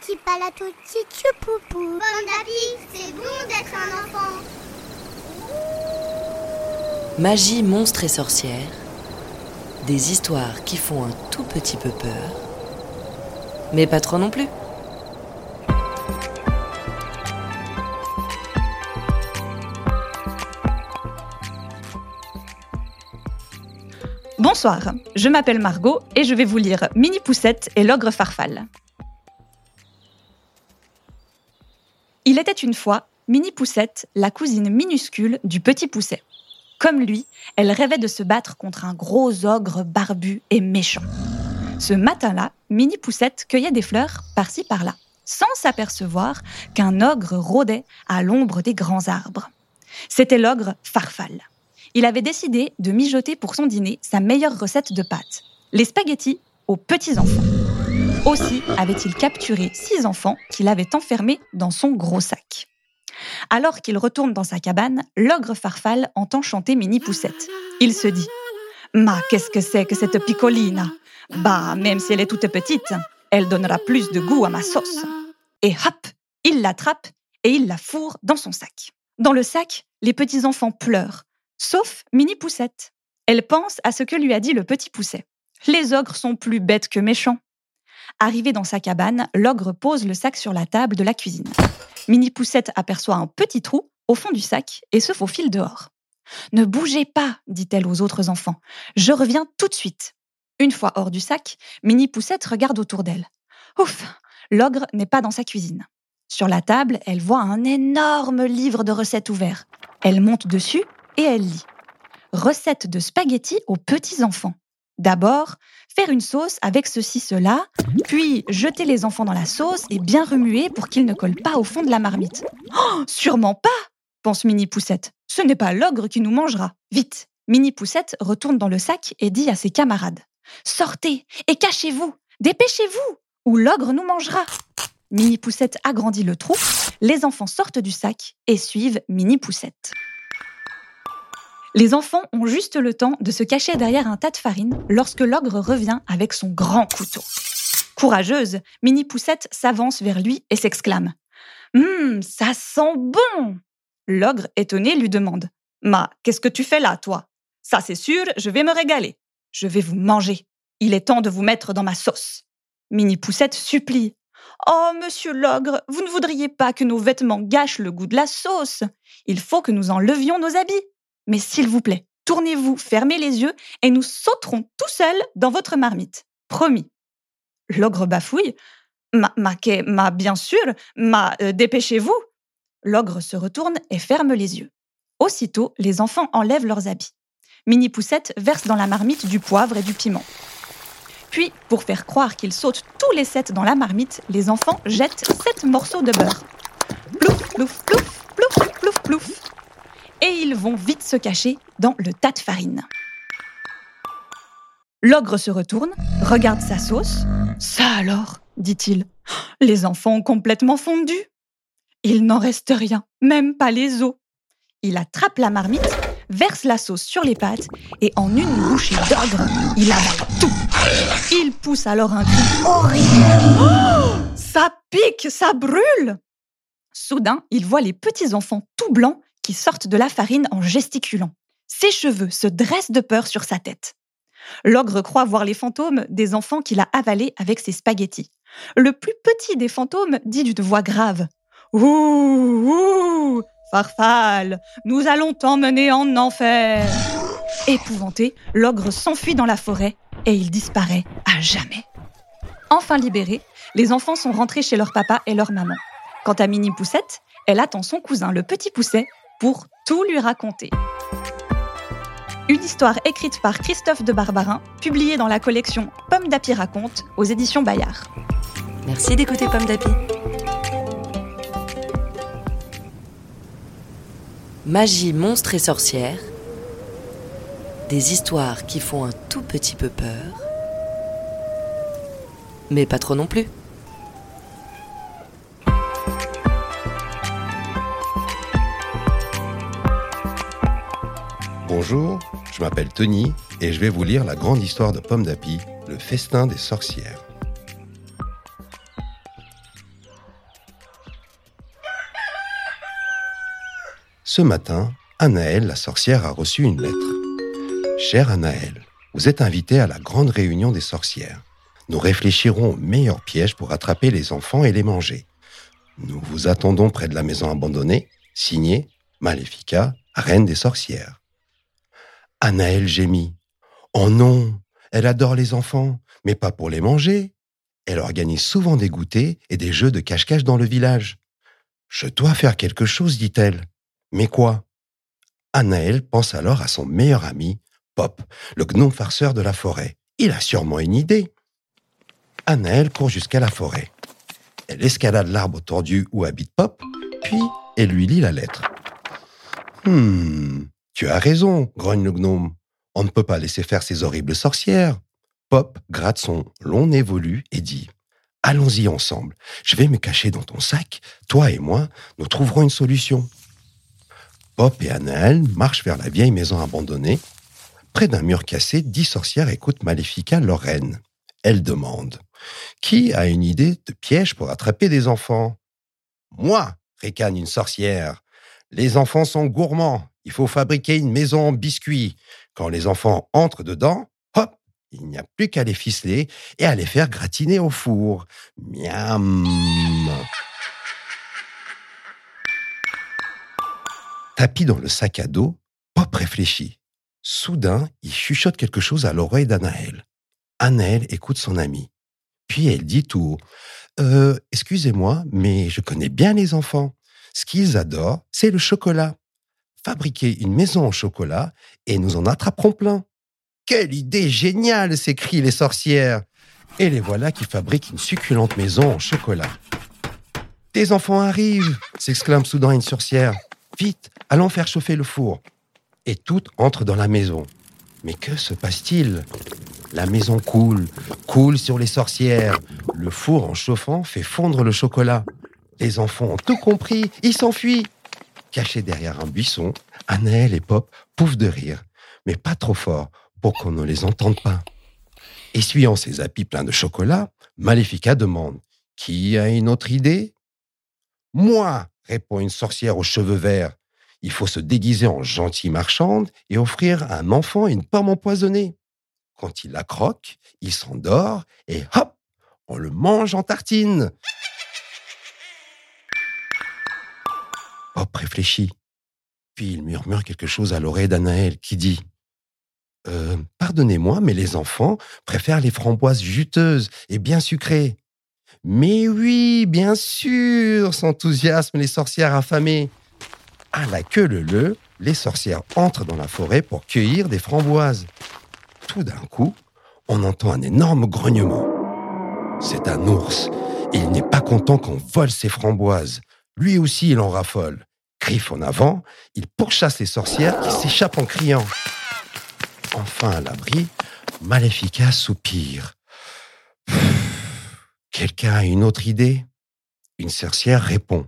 Petit palato, poupou. Pomme c'est bon d'être un enfant. Magie, monstre et sorcière. Des histoires qui font un tout petit peu peur. Mais pas trop non plus. Bonsoir, je m'appelle Margot et je vais vous lire Mini Poussette et l'ogre Farfal. Il était une fois Mini Poussette, la cousine minuscule du petit Pousset. Comme lui, elle rêvait de se battre contre un gros ogre barbu et méchant. Ce matin-là, Mini Poussette cueillait des fleurs par-ci par-là, sans s'apercevoir qu'un ogre rôdait à l'ombre des grands arbres. C'était l'ogre Farfal il avait décidé de mijoter pour son dîner sa meilleure recette de pâtes, les spaghettis aux petits-enfants. Aussi avait-il capturé six enfants qu'il avait enfermés dans son gros sac. Alors qu'il retourne dans sa cabane, l'ogre Farfal entend chanter Mini Poussette. Il se dit Ma, qu'est-ce que c'est que cette picolina Bah, même si elle est toute petite, elle donnera plus de goût à ma sauce. Et hop, il l'attrape et il la fourre dans son sac. Dans le sac, les petits-enfants pleurent, Sauf Mini Poussette. Elle pense à ce que lui a dit le petit Pousset. Les ogres sont plus bêtes que méchants. Arrivé dans sa cabane, l'ogre pose le sac sur la table de la cuisine. Mini Poussette aperçoit un petit trou au fond du sac et se faufile dehors. Ne bougez pas, dit-elle aux autres enfants. Je reviens tout de suite. Une fois hors du sac, Mini Poussette regarde autour d'elle. Ouf, l'ogre n'est pas dans sa cuisine. Sur la table, elle voit un énorme livre de recettes ouvert. Elle monte dessus et elle lit Recette de spaghettis aux petits-enfants. D'abord, faire une sauce avec ceci, cela, puis jeter les enfants dans la sauce et bien remuer pour qu'ils ne collent pas au fond de la marmite. Oh, sûrement pas pense Mini Poussette. Ce n'est pas l'ogre qui nous mangera. Vite Mini Poussette retourne dans le sac et dit à ses camarades Sortez et cachez-vous Dépêchez-vous Ou l'ogre nous mangera Mini Poussette agrandit le trou, les enfants sortent du sac et suivent Mini Poussette. Les enfants ont juste le temps de se cacher derrière un tas de farine lorsque l'ogre revient avec son grand couteau. Courageuse, Mini Poussette s'avance vers lui et s'exclame Hum, ça sent bon L'ogre, étonné, lui demande Ma, qu'est-ce que tu fais là, toi? Ça, c'est sûr, je vais me régaler. Je vais vous manger. Il est temps de vous mettre dans ma sauce. Mini Poussette supplie Oh, monsieur l'ogre, vous ne voudriez pas que nos vêtements gâchent le goût de la sauce Il faut que nous enlevions nos habits. Mais s'il vous plaît, tournez-vous, fermez les yeux et nous sauterons tout seuls dans votre marmite. Promis. L'ogre bafouille. Ma, ma, ma, bien sûr, ma, euh, dépêchez-vous. L'ogre se retourne et ferme les yeux. Aussitôt, les enfants enlèvent leurs habits. Mini Poussette verse dans la marmite du poivre et du piment. Puis, pour faire croire qu'ils sautent tous les sept dans la marmite, les enfants jettent sept morceaux de beurre. Plouf, plouf, plouf, plouf, plouf, plouf et ils vont vite se cacher dans le tas de farine. L'ogre se retourne, regarde sa sauce. Ça alors, dit-il, les enfants ont complètement fondu. Il n'en reste rien, même pas les os. Il attrape la marmite, verse la sauce sur les pâtes et en une bouchée d'ogre, il avale tout. Il pousse alors un cri horrible. Ça pique, ça brûle. Soudain, il voit les petits enfants tout blancs qui sortent de la farine en gesticulant. Ses cheveux se dressent de peur sur sa tête. L'ogre croit voir les fantômes des enfants qu'il a avalés avec ses spaghettis. Le plus petit des fantômes dit d'une voix grave Ouh, ouh, Farfal, nous allons t'emmener en enfer. Épouvanté, l'ogre s'enfuit dans la forêt et il disparaît à jamais. Enfin libérés, les enfants sont rentrés chez leur papa et leur maman. Quant à Mini Poussette, elle attend son cousin le petit Pousset pour tout lui raconter. Une histoire écrite par Christophe de Barbarin, publiée dans la collection Pomme d'Api raconte aux éditions Bayard. Merci d'écouter Pomme d'Api. Magie, monstre et sorcière. Des histoires qui font un tout petit peu peur. Mais pas trop non plus. Bonjour, je m'appelle Tony et je vais vous lire la grande histoire de Pomme d'Api, le festin des sorcières. Ce matin, Anaël, la sorcière, a reçu une lettre. Chère Anaël, vous êtes invitée à la grande réunion des sorcières. Nous réfléchirons aux meilleurs pièges pour attraper les enfants et les manger. Nous vous attendons près de la maison abandonnée, signée Maléfica, reine des sorcières. Anaël gémit. Oh non, elle adore les enfants, mais pas pour les manger. Elle organise souvent des goûters et des jeux de cache-cache dans le village. Je dois faire quelque chose, dit-elle. Mais quoi? Anaël pense alors à son meilleur ami, Pop, le gnome farceur de la forêt. Il a sûrement une idée. Anaël court jusqu'à la forêt. Elle escalade l'arbre tordu où habite Pop, puis elle lui lit la lettre. Hmm, tu as raison, grogne le gnome. On ne peut pas laisser faire ces horribles sorcières. Pop gratte son long nez velu et dit Allons-y ensemble. Je vais me cacher dans ton sac. Toi et moi, nous trouverons une solution. Pop et Anaël marchent vers la vieille maison abandonnée. Près d'un mur cassé, dix sorcières écoutent Maléfica, leur reine. Elle demande Qui a une idée de piège pour attraper des enfants? Moi, ricane une sorcière. Les enfants sont gourmands. Il faut fabriquer une maison en biscuits. Quand les enfants entrent dedans, hop, il n'y a plus qu'à les ficeler et à les faire gratiner au four. Miam. Tapis dans le sac à dos, Pop réfléchit. Soudain, il chuchote quelque chose à l'oreille d'Anaël. Anaël écoute son ami. Puis elle dit tout haut euh, Excusez-moi, mais je connais bien les enfants. Ce qu'ils adorent, c'est le chocolat. Fabriquer une maison au chocolat et nous en attraperons plein. Quelle idée géniale s'écrient les sorcières. Et les voilà qui fabriquent une succulente maison en chocolat. Tes enfants arrivent s'exclame soudain une sorcière. Vite, allons faire chauffer le four. Et toutes entrent dans la maison. Mais que se passe-t-il? La maison coule, coule sur les sorcières. Le four en chauffant fait fondre le chocolat. Les enfants ont tout compris, ils s'enfuient. Cachés derrière un buisson, Anaël et Pop pouffent de rire, mais pas trop fort pour qu'on ne les entende pas. Essuyant ses habits pleins de chocolat, Maléfica demande Qui a une autre idée Moi répond une sorcière aux cheveux verts. Il faut se déguiser en gentille marchande et offrir à un enfant une pomme empoisonnée. Quand il la croque, il s'endort et hop, on le mange en tartine. Pop réfléchit. Puis il murmure quelque chose à l'oreille d'Anaël qui dit euh, Pardonnez-moi, mais les enfants préfèrent les framboises juteuses et bien sucrées. Mais oui, bien sûr, s'enthousiasment les sorcières affamées. À la queue le le, les sorcières entrent dans la forêt pour cueillir des framboises. Tout d'un coup, on entend un énorme grognement. C'est un ours. Il n'est pas content qu'on vole ses framboises. Lui aussi, il en raffole. En avant, il pourchasse les sorcières qui s'échappent en criant. Enfin à l'abri, Maléfica soupire. Quelqu'un a une autre idée? Une sorcière répond.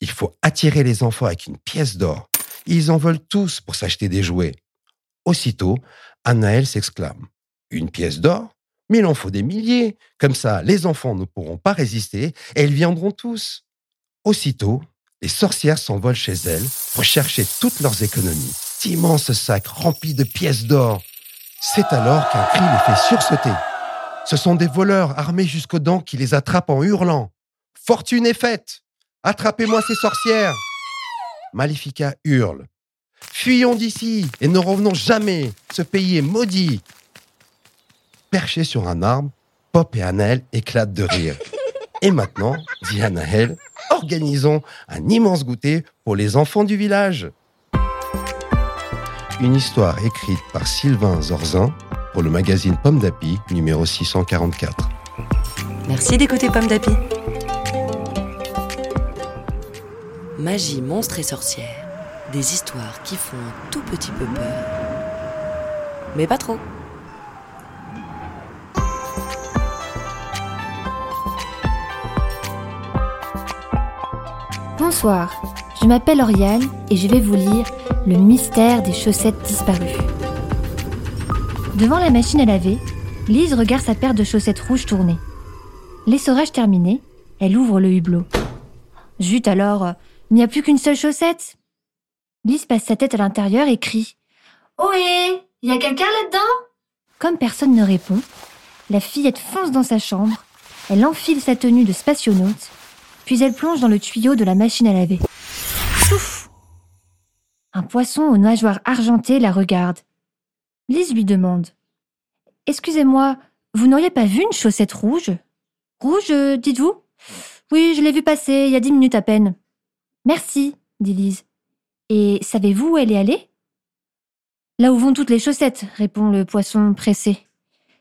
Il faut attirer les enfants avec une pièce d'or. Ils en veulent tous pour s'acheter des jouets. Aussitôt, Anaël s'exclame. Une pièce d'or? Mais il en faut des milliers. Comme ça, les enfants ne pourront pas résister et ils viendront tous. Aussitôt, les sorcières s'envolent chez elles pour chercher toutes leurs économies. D'immenses sacs remplis de pièces d'or. C'est alors qu'un cri les fait sursauter. Ce sont des voleurs armés jusqu'aux dents qui les attrapent en hurlant. Fortune est faite. Attrapez-moi ces sorcières. Maléfica hurle. Fuyons d'ici et ne revenons jamais. Ce pays est maudit. Perchés sur un arbre, Pop et Anaël éclatent de rire. Et maintenant, dit Anaël, organisons un immense goûter pour les enfants du village. Une histoire écrite par Sylvain Zorzin pour le magazine Pomme d'Api, numéro 644. Merci d'écouter Pomme d'Api. Magie, monstres et sorcières. Des histoires qui font un tout petit peu peur. Mais pas trop. Bonsoir, je m'appelle Oriane et je vais vous lire Le mystère des chaussettes disparues. Devant la machine à laver, Lise regarde sa paire de chaussettes rouges tourner. L'essorage terminé, elle ouvre le hublot. Zut alors, il n'y a plus qu'une seule chaussette Lise passe sa tête à l'intérieur et crie Ohé Y a quelqu'un là-dedans? Comme personne ne répond, la fillette fonce dans sa chambre, elle enfile sa tenue de spationaute, puis elle plonge dans le tuyau de la machine à laver. Chouf Un poisson aux nageoires argentées la regarde. Lise lui demande Excusez-moi, vous n'auriez pas vu une chaussette rouge? Rouge, euh, dites-vous? Oui, je l'ai vue passer il y a dix minutes à peine. Merci, dit Lise. Et savez-vous où elle est allée? Là où vont toutes les chaussettes, répond le poisson pressé.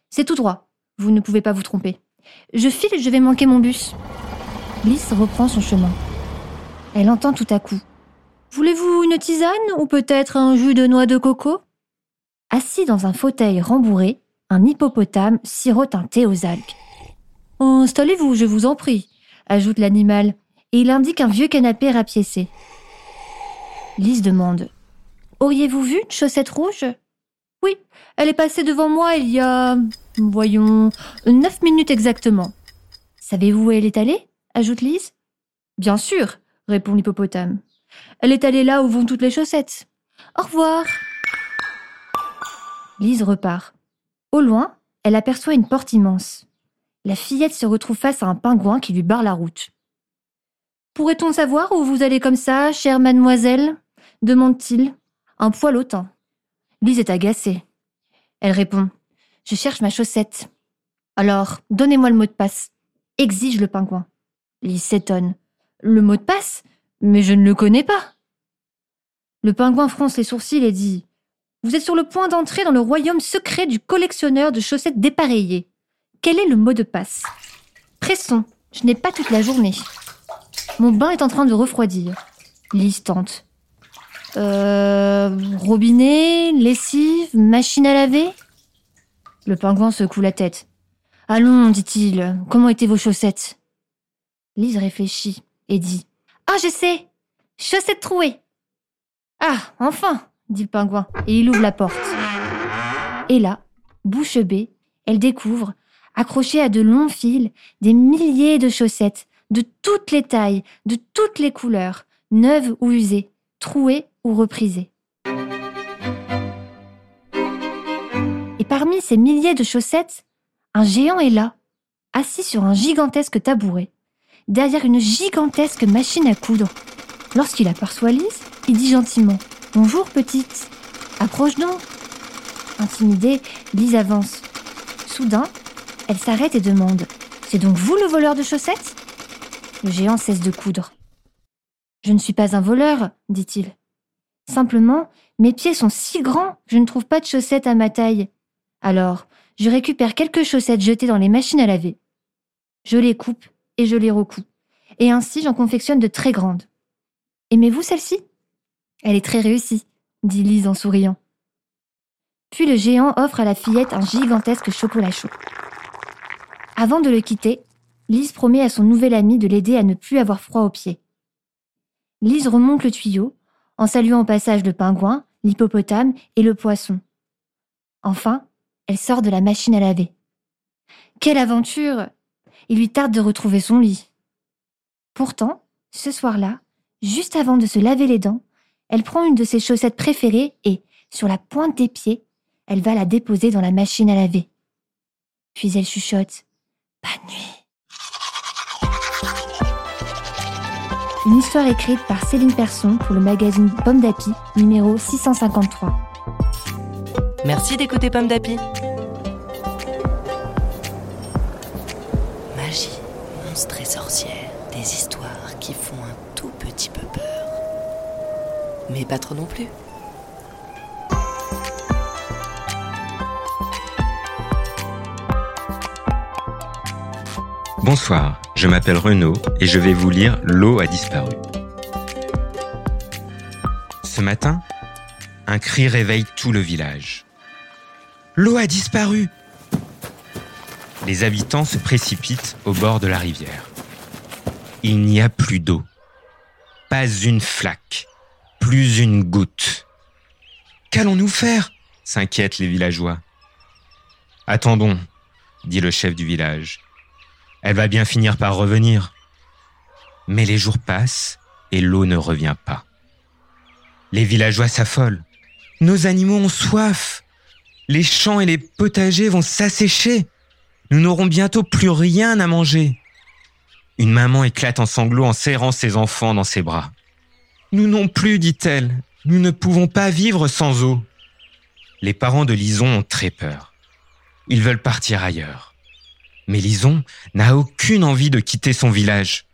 C'est tout droit, vous ne pouvez pas vous tromper. Je file, je vais manquer mon bus. Lise reprend son chemin. Elle entend tout à coup. Voulez-vous une tisane ou peut-être un jus de noix de coco? Assis dans un fauteuil rembourré, un hippopotame sirote un thé aux algues. Installez-vous, je vous en prie, ajoute l'animal, et il indique un vieux canapé rapiécé. Lise demande Auriez-vous vu une chaussette rouge? Oui, elle est passée devant moi il y a. voyons. neuf minutes exactement. Savez-vous où elle est allée? Ajoute Lise. Bien sûr, répond l'hippopotame. Elle est allée là où vont toutes les chaussettes. Au revoir. Lise repart. Au loin, elle aperçoit une porte immense. La fillette se retrouve face à un pingouin qui lui barre la route. Pourrait-on savoir où vous allez comme ça, chère mademoiselle? demande-t-il, un poil hautain. Lise est agacée. Elle répond Je cherche ma chaussette. Alors, donnez-moi le mot de passe, exige le pingouin. Lise s'étonne. Le mot de passe? Mais je ne le connais pas. Le pingouin fronce les sourcils et dit Vous êtes sur le point d'entrer dans le royaume secret du collectionneur de chaussettes dépareillées. Quel est le mot de passe? Pressons, je n'ai pas toute la journée. Mon bain est en train de refroidir. Lise tente. Euh. Robinet, lessive, machine à laver? Le pingouin secoue la tête. Allons, dit-il, comment étaient vos chaussettes? Lise réfléchit et dit Ah, je sais Chaussettes trouées Ah, enfin dit le pingouin, et il ouvre la porte. Et là, bouche bée, elle découvre, accrochées à de longs fils, des milliers de chaussettes, de toutes les tailles, de toutes les couleurs, neuves ou usées, trouées ou reprisées. Et parmi ces milliers de chaussettes, un géant est là, assis sur un gigantesque tabouret, derrière une gigantesque machine à coudre. Lorsqu'il aperçoit Lise, il dit gentiment Bonjour, petite. Approche donc. Intimidée, Lise avance. Soudain, elle s'arrête et demande C'est donc vous le voleur de chaussettes? Le géant cesse de coudre. Je ne suis pas un voleur, dit-il. Simplement, mes pieds sont si grands que je ne trouve pas de chaussettes à ma taille. Alors, je récupère quelques chaussettes jetées dans les machines à laver. Je les coupe et je les recoue. Et ainsi, j'en confectionne de très grandes. Aimez-vous celle-ci? Elle est très réussie, dit Lise en souriant. Puis le géant offre à la fillette un gigantesque chocolat chaud. Avant de le quitter, Lise promet à son nouvel ami de l'aider à ne plus avoir froid aux pieds. Lise remonte le tuyau, en saluant au passage le pingouin, l'hippopotame et le poisson. Enfin, elle sort de la machine à laver. Quelle aventure Il lui tarde de retrouver son lit. Pourtant, ce soir-là, juste avant de se laver les dents, elle prend une de ses chaussettes préférées et, sur la pointe des pieds, elle va la déposer dans la machine à laver. Puis elle chuchote Bonne nuit. Une histoire écrite par Céline Persson pour le magazine Pomme d'Api, numéro 653. Merci d'écouter Pomme d'Api. Pas trop non plus. Bonsoir, je m'appelle Renaud et je vais vous lire L'eau a disparu. Ce matin, un cri réveille tout le village. L'eau a disparu Les habitants se précipitent au bord de la rivière. Il n'y a plus d'eau. Pas une flaque. Plus une goutte. Qu'allons-nous faire? S'inquiètent les villageois. Attendons, dit le chef du village. Elle va bien finir par revenir. Mais les jours passent et l'eau ne revient pas. Les villageois s'affolent. Nos animaux ont soif. Les champs et les potagers vont s'assécher. Nous n'aurons bientôt plus rien à manger. Une maman éclate en sanglots en serrant ses enfants dans ses bras. Nous non plus, dit-elle. Nous ne pouvons pas vivre sans eau. Les parents de Lison ont très peur. Ils veulent partir ailleurs. Mais Lison n'a aucune envie de quitter son village.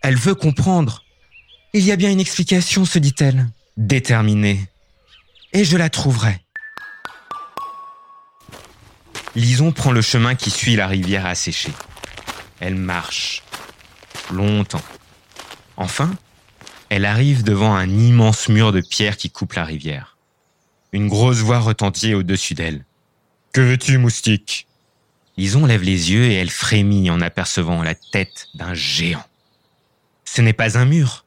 Elle veut comprendre. Il y a bien une explication, se dit-elle, déterminée. Et je la trouverai. Lison prend le chemin qui suit la rivière asséchée. Elle marche longtemps. Enfin, elle arrive devant un immense mur de pierre qui coupe la rivière. Une grosse voix retentit au-dessus d'elle. Que veux-tu, moustique? Lison lève les yeux et elle frémit en apercevant la tête d'un géant. Ce n'est pas un mur,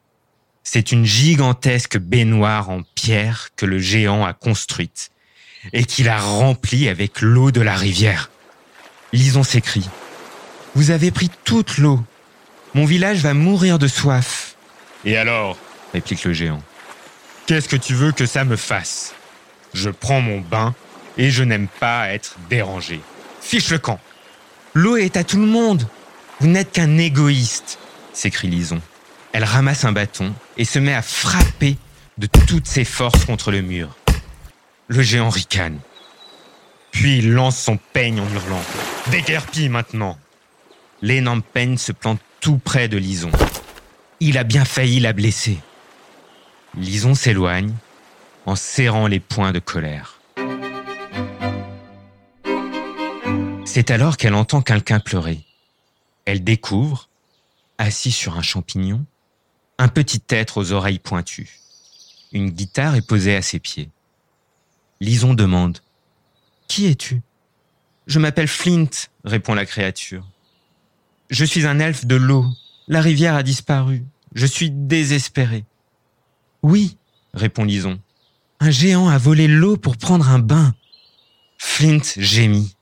c'est une gigantesque baignoire en pierre que le géant a construite et qu'il a remplie avec l'eau de la rivière. Lison s'écrie. Vous avez pris toute l'eau. Mon village va mourir de soif. Et alors réplique le géant. Qu'est-ce que tu veux que ça me fasse? Je prends mon bain et je n'aime pas être dérangé. Fiche le camp. L'eau est à tout le monde. Vous n'êtes qu'un égoïste, s'écrie Lison. Elle ramasse un bâton et se met à frapper de toutes ses forces contre le mur. Le géant ricane. Puis il lance son peigne en hurlant. Déguerpis maintenant L'énorme peigne se plante tout près de Lison. Il a bien failli la blesser. Lison s'éloigne en serrant les poings de colère. C'est alors qu'elle entend quelqu'un pleurer. Elle découvre, assis sur un champignon, un petit être aux oreilles pointues. Une guitare est posée à ses pieds. Lison demande ⁇ Qui es-tu ?⁇ Je m'appelle Flint, répond la créature. Je suis un elfe de l'eau. La rivière a disparu. Je suis désespéré. Oui, répond Lison. Un géant a volé l'eau pour prendre un bain. Flint gémit.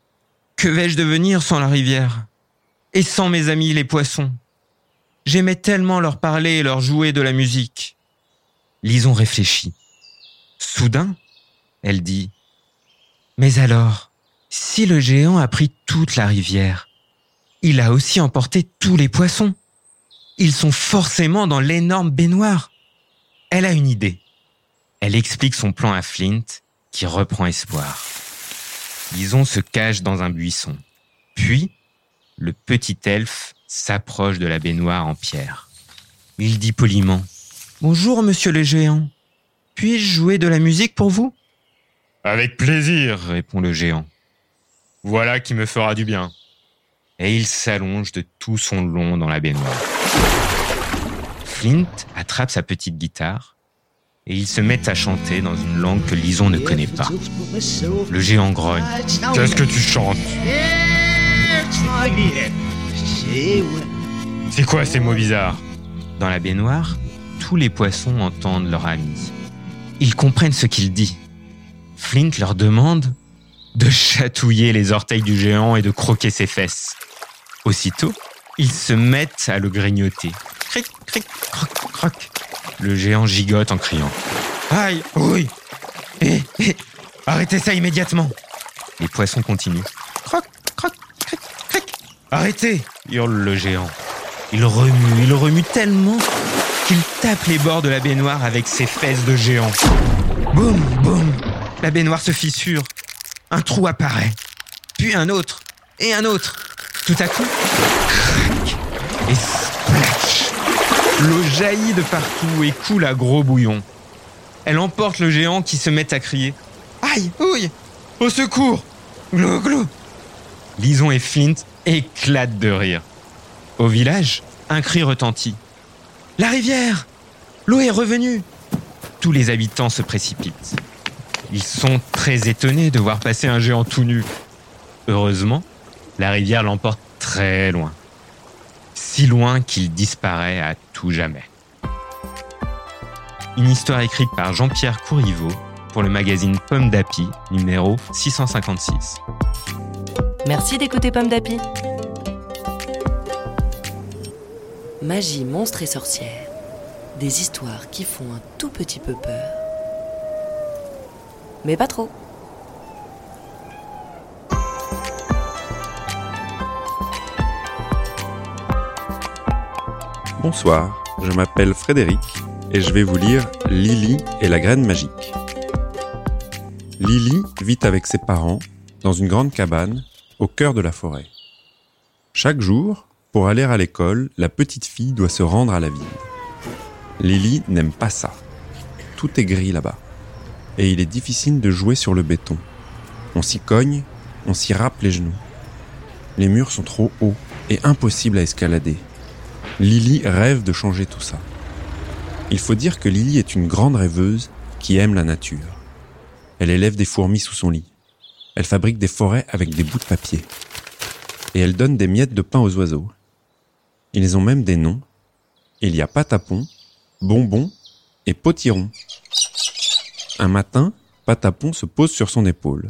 Que vais-je devenir sans la rivière Et sans mes amis les poissons? J'aimais tellement leur parler et leur jouer de la musique. Lison réfléchit. Soudain, elle dit Mais alors, si le géant a pris toute la rivière, il a aussi emporté tous les poissons. Ils sont forcément dans l'énorme baignoire. Elle a une idée. Elle explique son plan à Flint, qui reprend espoir. Lison se cache dans un buisson. Puis, le petit elfe s'approche de la baignoire en pierre. Il dit poliment Bonjour, monsieur le géant. Puis-je jouer de la musique pour vous? Avec plaisir, répond le géant. Voilà qui me fera du bien. Et il s'allonge de tout son long dans la baignoire. Flint attrape sa petite guitare et ils se mettent à chanter dans une langue que Lison ne connaît pas. Le géant grogne. Qu'est-ce que tu chantes? C'est quoi ces mots bizarres? Dans la baignoire, tous les poissons entendent leur ami. Ils comprennent ce qu'il dit. Flint leur demande de chatouiller les orteils du géant et de croquer ses fesses. Aussitôt, ils se mettent à le grignoter. Cric, cric, croc, croc. Le géant gigote en criant. Aïe, oui Hé, hé Arrêtez ça immédiatement Les poissons continuent. Croc, croc, cric, cric. Arrêtez hurle le géant. Il remue, il remue tellement qu'il tape les bords de la baignoire avec ses fesses de géant. Boum, boum La baignoire se fissure. Un trou apparaît. Puis un autre. Et un autre. Tout à coup, crac et splash. L'eau jaillit de partout et coule à gros bouillon. Elle emporte le géant qui se met à crier. Aïe, ouille, au secours, glou, glou. Lison et Flint éclatent de rire. Au village, un cri retentit. La rivière L'eau est revenue Tous les habitants se précipitent. Ils sont très étonnés de voir passer un géant tout nu. Heureusement, la rivière l'emporte très loin. Si loin qu'il disparaît à tout jamais. Une histoire écrite par Jean-Pierre Courriveau pour le magazine Pomme d'Api, numéro 656. Merci d'écouter Pomme d'Api. Magie, monstre et sorcière. Des histoires qui font un tout petit peu peur. Mais pas trop. Bonsoir, je m'appelle Frédéric et je vais vous lire Lily et la graine magique. Lily vit avec ses parents dans une grande cabane au cœur de la forêt. Chaque jour, pour aller à l'école, la petite fille doit se rendre à la ville. Lily n'aime pas ça. Tout est gris là-bas. Et il est difficile de jouer sur le béton. On s'y cogne, on s'y râpe les genoux. Les murs sont trop hauts et impossibles à escalader. Lily rêve de changer tout ça. Il faut dire que Lily est une grande rêveuse qui aime la nature. Elle élève des fourmis sous son lit. Elle fabrique des forêts avec des bouts de papier. Et elle donne des miettes de pain aux oiseaux. Ils ont même des noms. Il y a Patapon, Bonbon et Potiron. Un matin, Patapon se pose sur son épaule.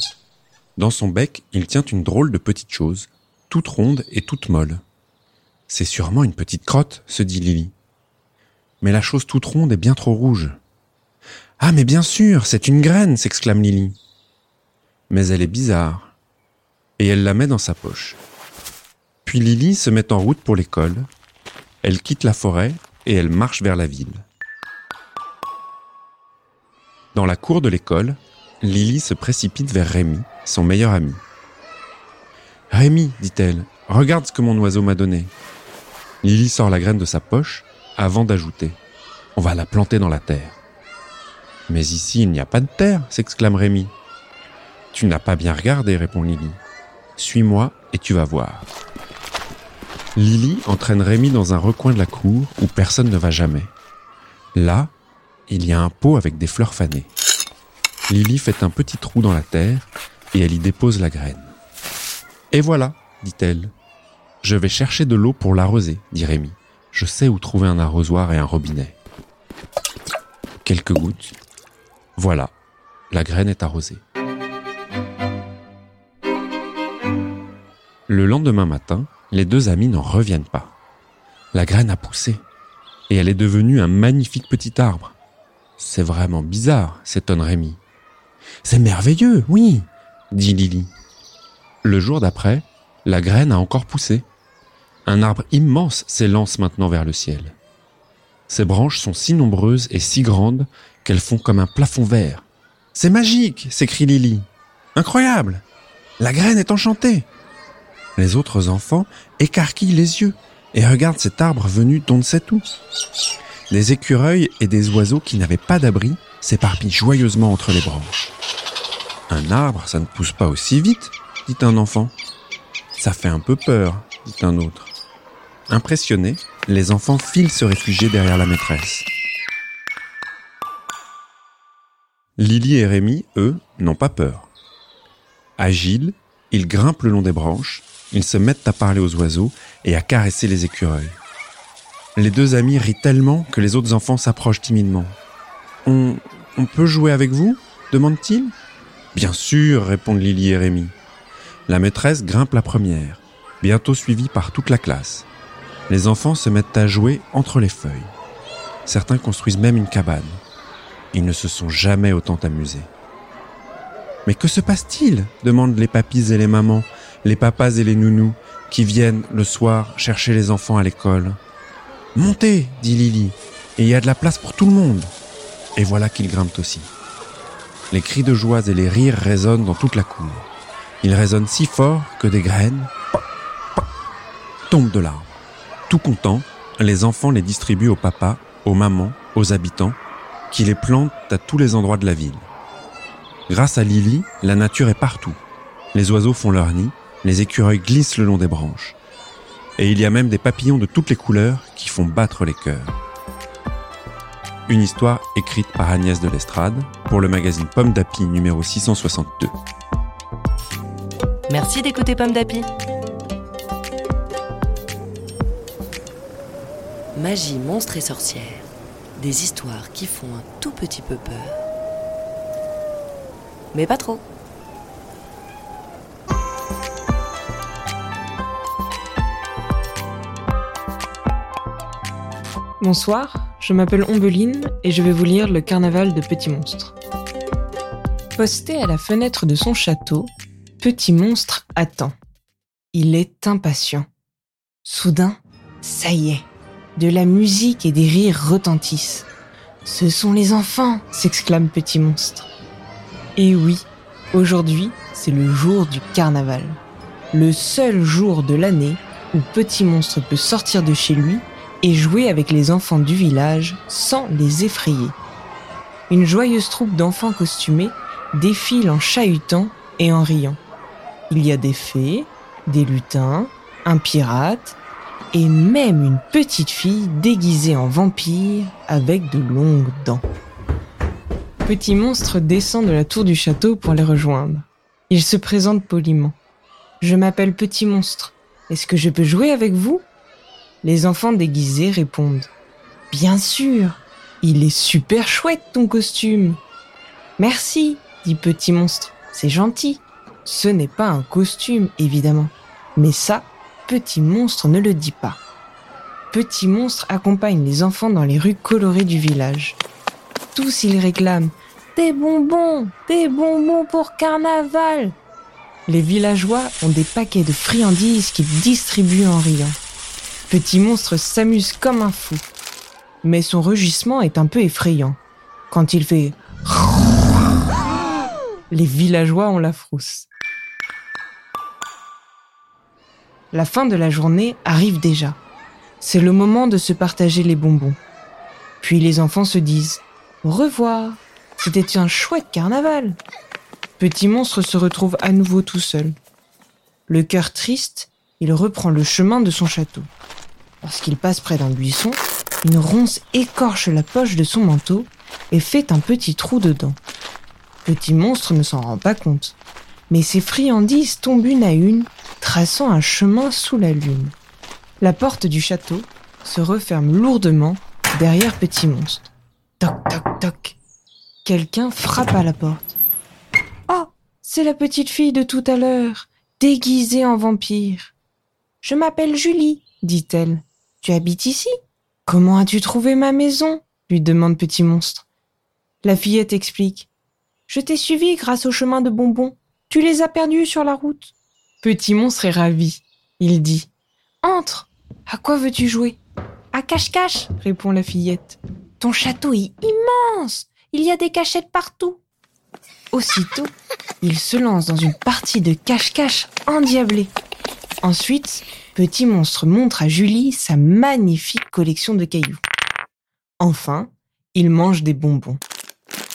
Dans son bec, il tient une drôle de petite chose, toute ronde et toute molle. C'est sûrement une petite crotte, se dit Lily. Mais la chose toute ronde est bien trop rouge. Ah, mais bien sûr, c'est une graine, s'exclame Lily. Mais elle est bizarre. Et elle la met dans sa poche. Puis Lily se met en route pour l'école. Elle quitte la forêt et elle marche vers la ville. Dans la cour de l'école, Lily se précipite vers Rémi, son meilleur ami. Rémi, dit-elle, regarde ce que mon oiseau m'a donné. Lily sort la graine de sa poche avant d'ajouter On va la planter dans la terre. Mais ici, il n'y a pas de terre, s'exclame Rémi. Tu n'as pas bien regardé, répond Lily. Suis-moi et tu vas voir. Lily entraîne Rémi dans un recoin de la cour où personne ne va jamais. Là, il y a un pot avec des fleurs fanées. Lily fait un petit trou dans la terre et elle y dépose la graine. Et voilà, dit-elle. Je vais chercher de l'eau pour l'arroser, dit Rémi. Je sais où trouver un arrosoir et un robinet. Quelques gouttes. Voilà, la graine est arrosée. Le lendemain matin, les deux amis n'en reviennent pas. La graine a poussé et elle est devenue un magnifique petit arbre. C'est vraiment bizarre, s'étonne Rémi. C'est merveilleux, oui, dit Lily. Le jour d'après, la graine a encore poussé. Un arbre immense s'élance maintenant vers le ciel. Ses branches sont si nombreuses et si grandes qu'elles font comme un plafond vert. C'est magique, s'écrie Lily. Incroyable. La graine est enchantée. Les autres enfants écarquillent les yeux et regardent cet arbre venu d'on ne sait où. Des écureuils et des oiseaux qui n'avaient pas d'abri s'éparpillent joyeusement entre les branches. Un arbre, ça ne pousse pas aussi vite, dit un enfant. Ça fait un peu peur, dit un autre. Impressionnés, les enfants filent se réfugier derrière la maîtresse. Lily et Rémi, eux, n'ont pas peur. Agiles, ils grimpent le long des branches, ils se mettent à parler aux oiseaux et à caresser les écureuils. Les deux amis rient tellement que les autres enfants s'approchent timidement. On, peut jouer avec vous? demande-t-il. Bien sûr, répondent Lily et Rémi. La maîtresse grimpe la première, bientôt suivie par toute la classe. Les enfants se mettent à jouer entre les feuilles. Certains construisent même une cabane. Ils ne se sont jamais autant amusés. Mais que se passe-t-il? demandent les papis et les mamans, les papas et les nounous, qui viennent le soir chercher les enfants à l'école. Montez, dit Lily, et il y a de la place pour tout le monde. Et voilà qu'ils grimpent aussi. Les cris de joie et les rires résonnent dans toute la cour. Ils résonnent si fort que des graines tombent de l'arbre. Tout contents, les enfants les distribuent aux papas, aux mamans, aux habitants, qui les plantent à tous les endroits de la ville. Grâce à Lily, la nature est partout. Les oiseaux font leur nid, les écureuils glissent le long des branches. Et il y a même des papillons de toutes les couleurs qui font battre les cœurs. Une histoire écrite par Agnès de l'Estrade pour le magazine Pomme d'Api numéro 662. Merci d'écouter Pomme d'Api. Magie, monstres et sorcières. Des histoires qui font un tout petit peu peur. Mais pas trop. Bonsoir, je m'appelle Ombeline et je vais vous lire le carnaval de Petit Monstre. Posté à la fenêtre de son château, Petit Monstre attend. Il est impatient. Soudain, ça y est, de la musique et des rires retentissent. Ce sont les enfants, s'exclame Petit Monstre. Et oui, aujourd'hui, c'est le jour du carnaval. Le seul jour de l'année où Petit Monstre peut sortir de chez lui et jouer avec les enfants du village sans les effrayer. Une joyeuse troupe d'enfants costumés défile en chahutant et en riant. Il y a des fées, des lutins, un pirate et même une petite fille déguisée en vampire avec de longues dents. Petit monstre descend de la tour du château pour les rejoindre. Il se présente poliment. Je m'appelle Petit monstre. Est-ce que je peux jouer avec vous? Les enfants déguisés répondent. Bien sûr, il est super chouette ton costume. Merci, dit Petit monstre. C'est gentil. Ce n'est pas un costume, évidemment. Mais ça, Petit monstre ne le dit pas. Petit monstre accompagne les enfants dans les rues colorées du village. Tous ils réclament Des bonbons Des bonbons pour carnaval Les villageois ont des paquets de friandises qu'ils distribuent en riant. Petit monstre s'amuse comme un fou. Mais son rugissement est un peu effrayant. Quand il fait les villageois ont la frousse. La fin de la journée arrive déjà. C'est le moment de se partager les bonbons. Puis les enfants se disent Au revoir, c'était un chouette carnaval. Petit monstre se retrouve à nouveau tout seul. Le cœur triste, il reprend le chemin de son château. Lorsqu'il passe près d'un buisson, une ronce écorche la poche de son manteau et fait un petit trou dedans. Petit monstre ne s'en rend pas compte, mais ses friandises tombent une à une, traçant un chemin sous la lune. La porte du château se referme lourdement derrière Petit monstre. Toc toc toc. Quelqu'un frappe à la porte. Oh, c'est la petite fille de tout à l'heure, déguisée en vampire. Je m'appelle Julie, dit-elle. Tu habites ici? Comment as-tu trouvé ma maison? lui demande Petit monstre. La fillette explique. Je t'ai suivi grâce au chemin de bonbons. Tu les as perdus sur la route. Petit monstre est ravi. Il dit Entre À quoi veux-tu jouer? À cache-cache, répond la fillette. Ton château est immense Il y a des cachettes partout. Aussitôt, il se lance dans une partie de cache-cache endiablée. Ensuite, Petit monstre montre à Julie sa magnifique collection de cailloux. Enfin, il mange des bonbons.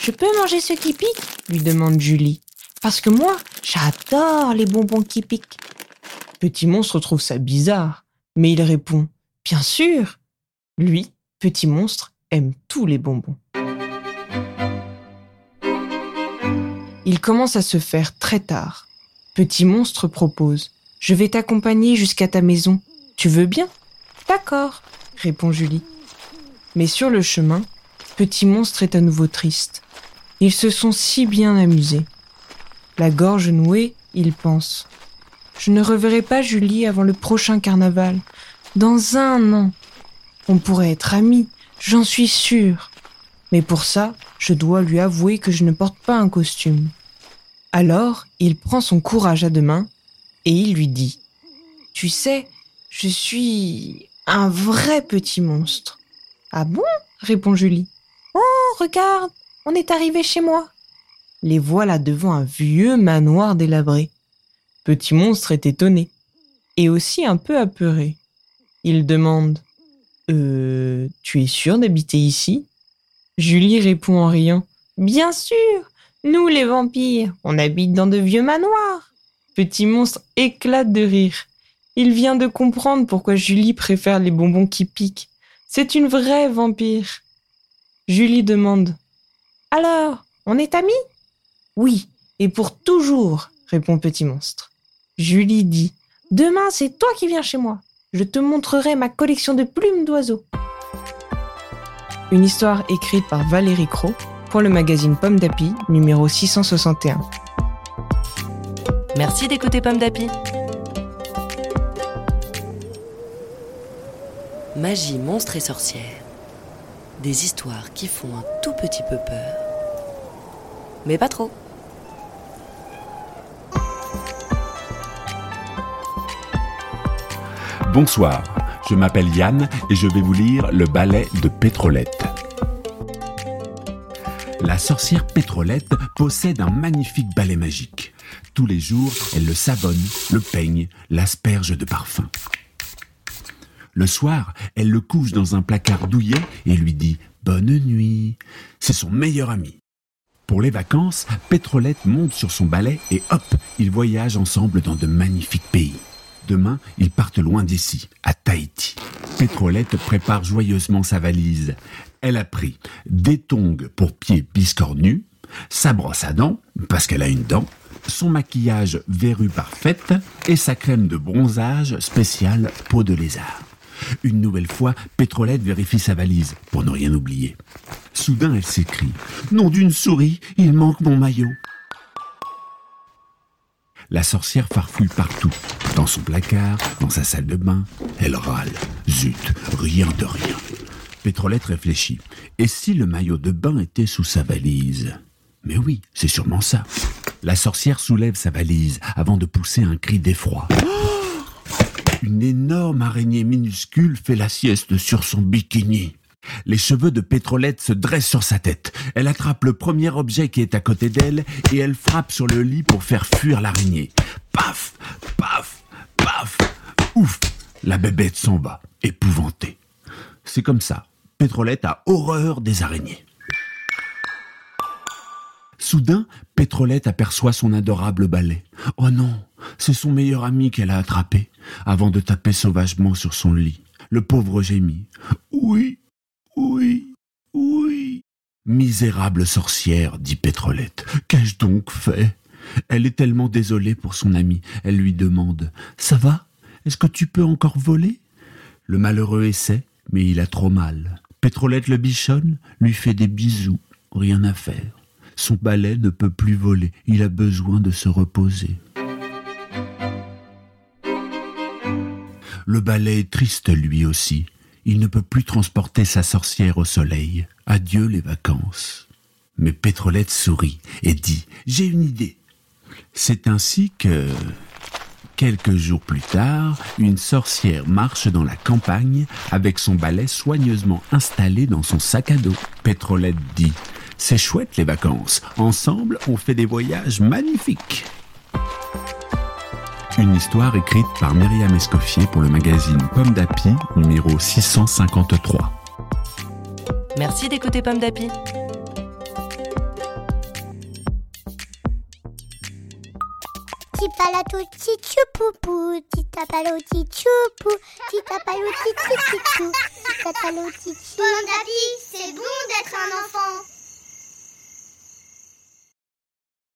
Je peux manger ceux qui piquent? lui demande Julie. Parce que moi, j'adore les bonbons qui piquent. Petit monstre trouve ça bizarre, mais il répond Bien sûr Lui, petit monstre, aime tous les bonbons. Il commence à se faire très tard. Petit monstre propose Je vais t'accompagner jusqu'à ta maison. Tu veux bien? D'accord, répond Julie. Mais sur le chemin, Petit monstre est à nouveau triste. Ils se sont si bien amusés. La gorge nouée, il pense. Je ne reverrai pas Julie avant le prochain carnaval. Dans un an. On pourrait être amis, j'en suis sûre. Mais pour ça, je dois lui avouer que je ne porte pas un costume. Alors, il prend son courage à deux mains et il lui dit Tu sais, je suis un vrai petit monstre. Ah bon? répond Julie. Oh, regarde, on est arrivé chez moi. Les voilà devant un vieux manoir délabré. Petit monstre est étonné et aussi un peu apeuré. Il demande Euh, tu es sûr d'habiter ici? Julie répond en riant Bien sûr, nous les vampires, on habite dans de vieux manoirs. Petit monstre éclate de rire. Il vient de comprendre pourquoi Julie préfère les bonbons qui piquent. C'est une vraie vampire. Julie demande Alors, on est amis? Oui, et pour toujours, répond Petit Monstre. Julie dit Demain, c'est toi qui viens chez moi. Je te montrerai ma collection de plumes d'oiseaux. Une histoire écrite par Valérie Cros pour le magazine Pomme d'Api, numéro 661. Merci d'écouter Pomme d'Api. Magie, monstre et sorcière. des histoires qui font un tout petit peu peur, mais pas trop. Bonsoir, je m'appelle Yann et je vais vous lire le ballet de Pétrolette. La sorcière Pétrolette possède un magnifique balai magique. Tous les jours, elle le savonne, le peigne, l'asperge de parfum. Le soir, elle le couche dans un placard douillet et lui dit Bonne nuit. C'est son meilleur ami. Pour les vacances, Pétrolette monte sur son balai et hop, ils voyagent ensemble dans de magnifiques pays. Demain, ils partent loin d'ici, à Tahiti. Pétrolette prépare joyeusement sa valise. Elle a pris des tongs pour pieds biscornus, sa brosse à dents, parce qu'elle a une dent, son maquillage verru parfaite et sa crème de bronzage spéciale peau de lézard. Une nouvelle fois, Pétrolette vérifie sa valise pour ne rien oublier. Soudain, elle s'écrie Nom d'une souris, il manque mon maillot. La sorcière farfouille partout, dans son placard, dans sa salle de bain. Elle râle. Zut, rien de rien. Pétrolette réfléchit. Et si le maillot de bain était sous sa valise? Mais oui, c'est sûrement ça. La sorcière soulève sa valise avant de pousser un cri d'effroi. Une énorme araignée minuscule fait la sieste sur son bikini. Les cheveux de Pétrolette se dressent sur sa tête. Elle attrape le premier objet qui est à côté d'elle et elle frappe sur le lit pour faire fuir l'araignée. Paf, paf, paf. Ouf, la bébête s'en va, épouvantée. C'est comme ça. Pétrolette a horreur des araignées. Soudain, Pétrolette aperçoit son adorable balai. Oh non, c'est son meilleur ami qu'elle a attrapé, avant de taper sauvagement sur son lit. Le pauvre gémit. Oui, oui, oui. Misérable sorcière, dit Pétrolette, qu'ai-je donc fait? Elle est tellement désolée pour son ami. Elle lui demande Ça va? Est-ce que tu peux encore voler Le malheureux essaie, mais il a trop mal. Pétrolette le bichonne, lui fait des bisous. Rien à faire. Son balai ne peut plus voler. Il a besoin de se reposer. Le balai est triste lui aussi. Il ne peut plus transporter sa sorcière au soleil. Adieu les vacances. Mais Pétrolette sourit et dit J'ai une idée. C'est ainsi que, quelques jours plus tard, une sorcière marche dans la campagne avec son balai soigneusement installé dans son sac à dos. Pétrolette dit C'est chouette les vacances. Ensemble, on fait des voyages magnifiques. Une histoire écrite par Myriam Escoffier pour le magazine Pomme d'Api, numéro 653. Merci d'écouter Pomme d'Api. Titapalo tichupu, titapalo tichupu. Pomme d'api, c'est bon d'être un enfant.